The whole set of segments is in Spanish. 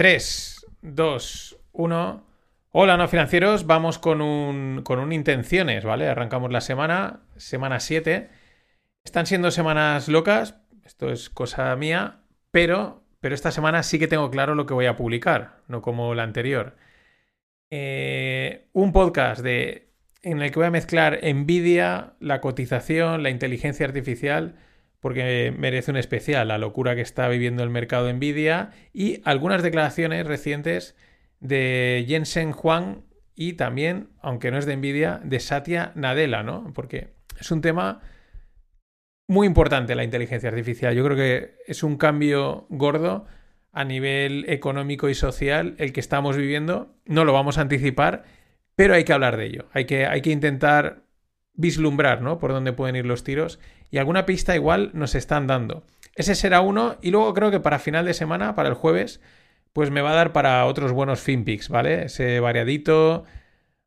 3, 2, 1. Hola, no financieros. Vamos con un, con un intenciones, ¿vale? Arrancamos la semana, semana 7. Están siendo semanas locas, esto es cosa mía, pero, pero esta semana sí que tengo claro lo que voy a publicar, no como la anterior. Eh, un podcast de, en el que voy a mezclar Nvidia, la cotización, la inteligencia artificial porque merece un especial la locura que está viviendo el mercado de Nvidia y algunas declaraciones recientes de Jensen Huang y también, aunque no es de Nvidia, de Satya Nadella, ¿no? Porque es un tema muy importante la inteligencia artificial. Yo creo que es un cambio gordo a nivel económico y social el que estamos viviendo. No lo vamos a anticipar, pero hay que hablar de ello. Hay que, hay que intentar vislumbrar, ¿no? Por dónde pueden ir los tiros. Y alguna pista igual nos están dando. Ese será uno. Y luego creo que para final de semana, para el jueves, pues me va a dar para otros buenos FinPix, ¿vale? Ese variadito,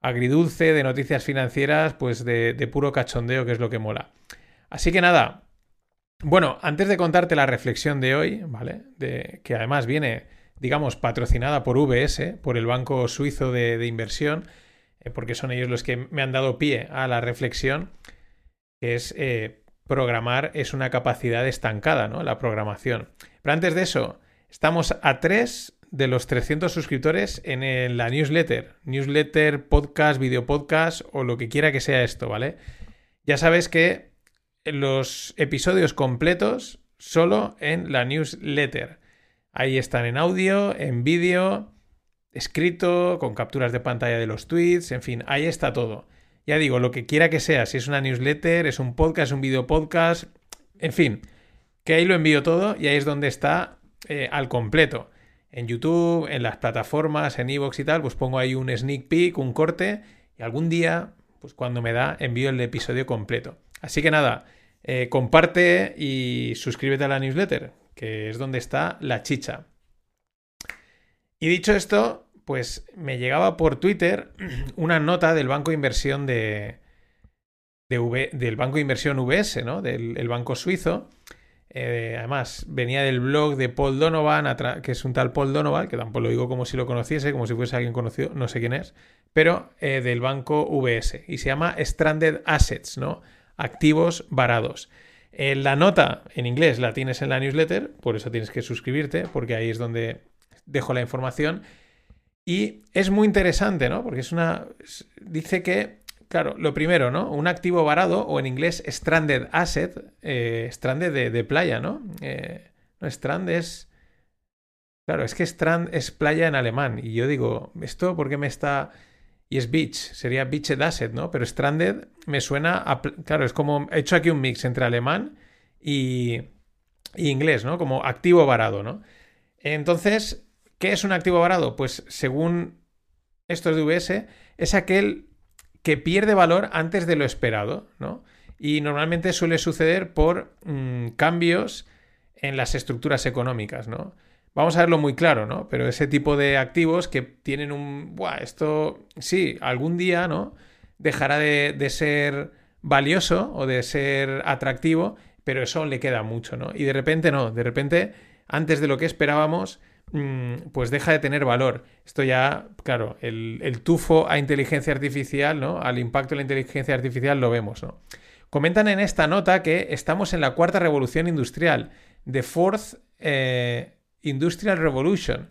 agridulce de noticias financieras, pues de, puro cachondeo, que es lo que mola. Así que nada. Bueno, antes de contarte la reflexión de hoy, ¿vale? De, que además viene, digamos, patrocinada por VS, por el Banco Suizo de, de Inversión, eh, porque son ellos los que me han dado pie a la reflexión, que es eh, programar es una capacidad estancada, ¿no? La programación. Pero antes de eso, estamos a tres de los 300 suscriptores en la newsletter. Newsletter, podcast, video podcast o lo que quiera que sea esto, ¿vale? Ya sabes que los episodios completos solo en la newsletter. Ahí están en audio, en vídeo escrito, con capturas de pantalla de los tweets, en fin, ahí está todo. Ya digo, lo que quiera que sea, si es una newsletter, es un podcast, un video podcast, en fin, que ahí lo envío todo y ahí es donde está eh, al completo. En YouTube, en las plataformas, en Evox y tal, pues pongo ahí un sneak peek, un corte y algún día, pues cuando me da, envío el episodio completo. Así que nada, eh, comparte y suscríbete a la newsletter, que es donde está la chicha. Y dicho esto, pues me llegaba por Twitter una nota del banco de inversión de, del banco de inversión VS, ¿no? Del banco suizo. Eh, además, venía del blog de Paul Donovan, que es un tal Paul Donovan, que tampoco lo digo como si lo conociese, como si fuese alguien conocido, no sé quién es, pero eh, del banco VS. Y se llama Stranded Assets, ¿no? Activos varados. Eh, la nota en inglés la tienes en la newsletter, por eso tienes que suscribirte, porque ahí es donde dejo la información. Y es muy interesante, ¿no? Porque es una. Dice que, claro, lo primero, ¿no? Un activo varado, o en inglés stranded asset, eh, stranded de, playa, ¿no? Eh, no, strand es. Claro, es que strand es playa en alemán. Y yo digo, ¿esto por qué me está.? Y es beach, sería beached asset, ¿no? Pero stranded me suena a. Claro, es como. He hecho aquí un mix entre alemán y, y inglés, ¿no? Como activo varado, ¿no? Entonces, ¿Qué es un activo varado? Pues según estos de VS, es aquel que pierde valor antes de lo esperado, ¿no? Y normalmente suele suceder por mm, cambios en las estructuras económicas, ¿no? Vamos a verlo muy claro, ¿no? Pero ese tipo de activos que tienen un... Buah, esto sí, algún día, ¿no? Dejará de, de ser valioso o de ser atractivo, pero eso le queda mucho, ¿no? Y de repente no, de repente, antes de lo que esperábamos, pues deja de tener valor. Esto ya, claro, el, tufo a inteligencia artificial, ¿no? Al impacto de la inteligencia artificial lo vemos, ¿no? Comentan en esta nota que estamos en la cuarta revolución industrial, the fourth eh, industrial revolution,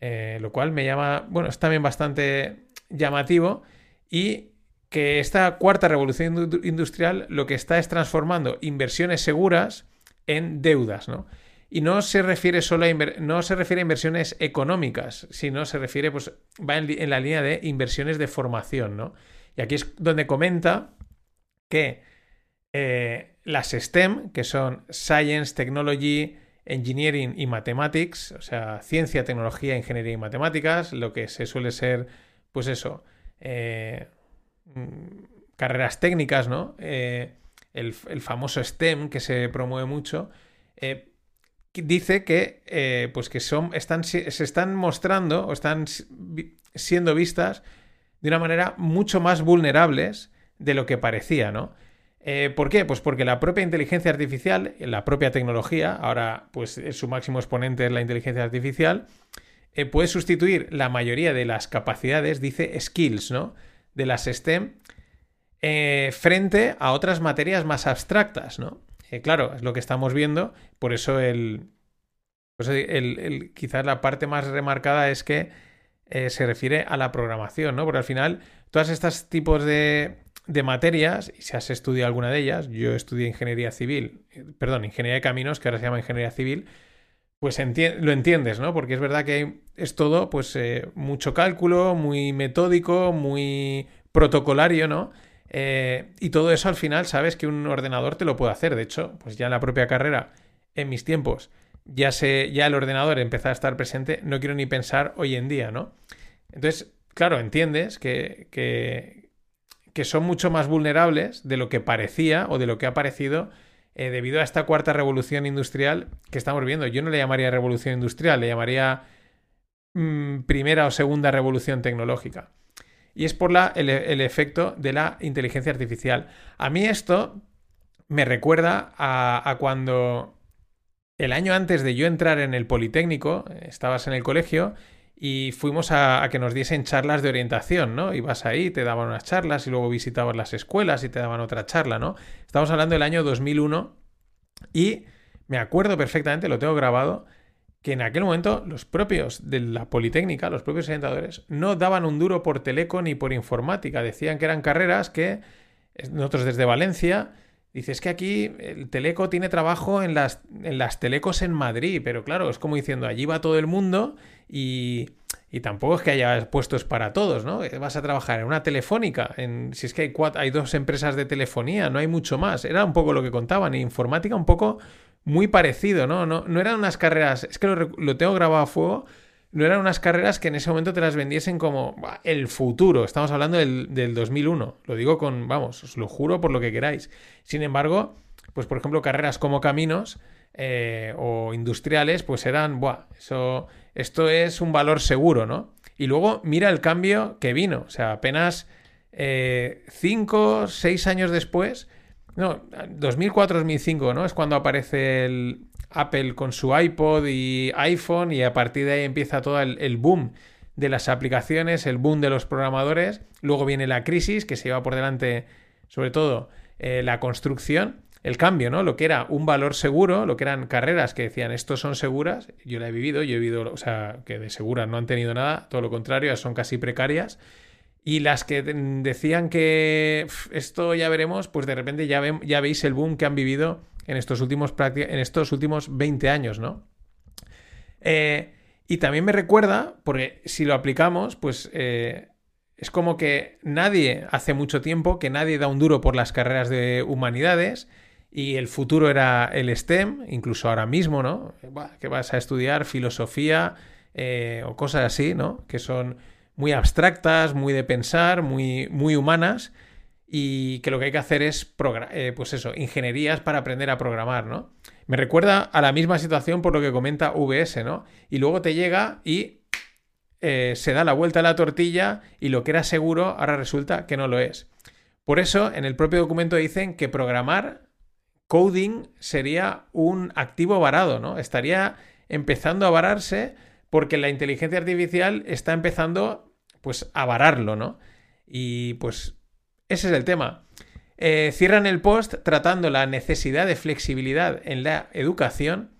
eh, lo cual me llama, bueno, es también bastante llamativo y que esta cuarta revolución industrial lo que está es transformando inversiones seguras en deudas, ¿no? Y no se refiere solo a, no se refiere inversiones económicas, sino se refiere, pues, va en, la línea de inversiones de formación, ¿no? Y aquí es donde comenta que eh, las STEM, que son Science, Technology, Engineering y Mathematics, o sea, ciencia, tecnología, ingeniería y matemáticas, lo que se suele ser, pues eso, eh, mm, carreras técnicas, ¿no? Eh, el, famoso STEM que se promueve mucho, dice que, eh, pues que son, están, se están mostrando o están siendo vistas de una manera mucho más vulnerables de lo que parecía, ¿no? Eh, ¿Por qué? Pues porque la propia inteligencia artificial, la propia tecnología, ahora pues su máximo exponente es la inteligencia artificial, eh, puede sustituir la mayoría de las capacidades, dice skills, ¿no? De las STEM frente a otras materias más abstractas, ¿no? Eh, claro, es lo que estamos viendo, por eso el, pues el, quizás la parte más remarcada es que se refiere a la programación, ¿no? Porque al final, todas estas tipos de, de materias, y si has estudiado alguna de ellas, yo estudié ingeniería civil, perdón, ingeniería de caminos, que ahora se llama ingeniería civil, pues lo entiendes, ¿no? Porque es verdad que es todo, pues, eh, mucho cálculo, muy metódico, muy protocolario, ¿no? Eh, y todo eso al final sabes que un ordenador te lo puede hacer. De hecho, pues ya en la propia carrera, en mis tiempos, ya, se, ya el ordenador empezó a estar presente, no quiero ni pensar hoy en día, ¿no? Entonces, claro, entiendes que, que, que son mucho más vulnerables de lo que parecía o de lo que ha parecido eh, debido a esta cuarta revolución industrial que estamos viendo. Yo no le llamaría revolución industrial, le llamaría mm, primera o segunda revolución tecnológica. Y es por la, el, efecto de la inteligencia artificial. A mí esto me recuerda a, cuando el año antes de yo entrar en el Politécnico, estabas en el colegio y fuimos a, que nos diesen charlas de orientación, ¿no? Ibas ahí, te daban unas charlas y luego visitabas las escuelas y te daban otra charla, ¿no? Estamos hablando del año 2001 y me acuerdo perfectamente, lo tengo grabado, que en aquel momento los propios de la Politécnica, los propios orientadores, no daban un duro por teleco ni por informática. Decían que eran carreras que nosotros desde Valencia, dices que aquí el teleco tiene trabajo en las, en las telecos en Madrid, pero claro, es como diciendo, allí va todo el mundo y, y tampoco es que haya puestos para todos, ¿no? Vas a trabajar en una telefónica, si es que hay, cuatro, hay dos empresas de telefonía, no hay mucho más. Era un poco lo que contaban, y informática un poco muy parecido, ¿no? No, no eran unas carreras, es que lo, tengo grabado a fuego, no eran unas carreras que en ese momento te las vendiesen como el futuro. Estamos hablando del, del, 2001. Lo digo con, vamos, os lo juro por lo que queráis. Sin embargo, pues por ejemplo, carreras como caminos eh, o industriales, pues eran, buah, eso, esto es un valor seguro, ¿no? Y luego mira el cambio que vino. O sea, apenas 5, eh, 6 años después no, 2004-2005, ¿no? Es cuando aparece el Apple con su iPod y iPhone y a partir de ahí empieza todo el, boom de las aplicaciones, el boom de los programadores. Luego viene la crisis que se lleva por delante, sobre todo, eh, la construcción, el cambio, ¿no? Lo que era un valor seguro, lo que eran carreras que decían estos son seguras. Yo la he vivido, yo he vivido, o sea, que de seguras no han tenido nada, todo lo contrario, son casi precarias. Y las que decían que esto ya veremos, pues de repente ya, ya veis el boom que han vivido en estos últimos, en estos últimos 20 años, ¿no? Eh, y también me recuerda, porque si lo aplicamos, pues eh, es como que nadie, hace mucho tiempo, que nadie da un duro por las carreras de humanidades y el futuro era el STEM, incluso ahora mismo, ¿no? Que vas a estudiar filosofía eh, o cosas así, ¿no? Que son muy abstractas, muy de pensar, muy, muy humanas y que lo que hay que hacer es, eh, pues eso, ingenierías para aprender a programar, ¿no? Me recuerda a la misma situación por lo que comenta VS, ¿no? Y luego te llega y eh, se da la vuelta a la tortilla y lo que era seguro ahora resulta que no lo es. Por eso, en el propio documento dicen que programar, coding, sería un activo varado, ¿no? Estaría empezando a vararse porque la inteligencia artificial está empezando pues a vararlo, ¿no? Y pues ese es el tema. Eh, cierran el post tratando la necesidad de flexibilidad en la educación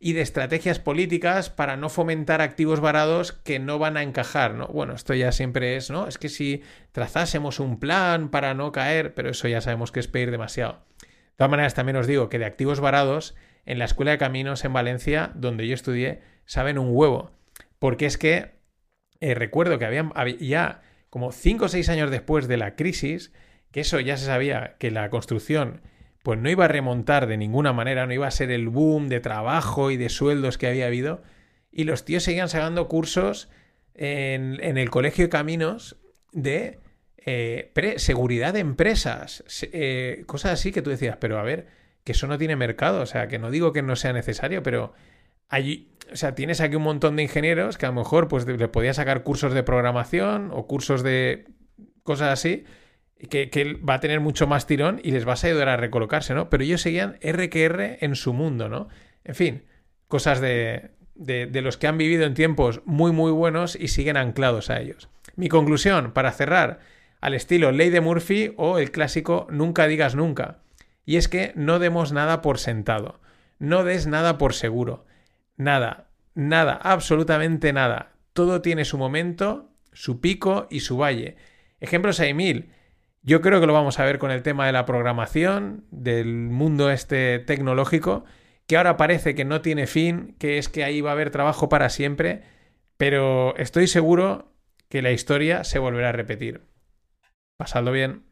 y de estrategias políticas para no fomentar activos varados que no van a encajar, ¿no? Bueno, esto ya siempre es, ¿no? Es que si trazásemos un plan para no caer, pero eso ya sabemos que es pedir demasiado. De todas maneras, también os digo que de activos varados, en la Escuela de Caminos en Valencia, donde yo estudié, saben un huevo porque es que eh, recuerdo que habían, ya como 5 o 6 años después de la crisis, que eso ya se sabía que la construcción pues no iba a remontar de ninguna manera, no iba a ser el boom de trabajo y de sueldos que había habido, y los tíos seguían sacando cursos en, el Colegio de Caminos de eh, seguridad de empresas, eh, cosas así que tú decías, pero a ver, que eso no tiene mercado, o sea, que no digo que no sea necesario, pero allí, o sea, tienes aquí un montón de ingenieros que a lo mejor pues le podías sacar cursos de programación o cursos de cosas así, que, que, va a tener mucho más tirón y les vas a ayudar a recolocarse, ¿no? Pero ellos seguían R que R en su mundo, ¿no? En fin, cosas de, de, de los que han vivido en tiempos muy muy buenos y siguen anclados a ellos. Mi conclusión, para cerrar, al estilo Ley de Murphy o el clásico Nunca digas nunca. Y es que no demos nada por sentado, no des nada por seguro, nada, nada, absolutamente nada. Todo tiene su momento, su pico y su valle. Ejemplos hay mil. Yo creo que lo vamos a ver con el tema de la programación, del mundo este tecnológico, que ahora parece que no tiene fin, que es que ahí va a haber trabajo para siempre, pero estoy seguro que la historia se volverá a repetir. Pasadlo bien.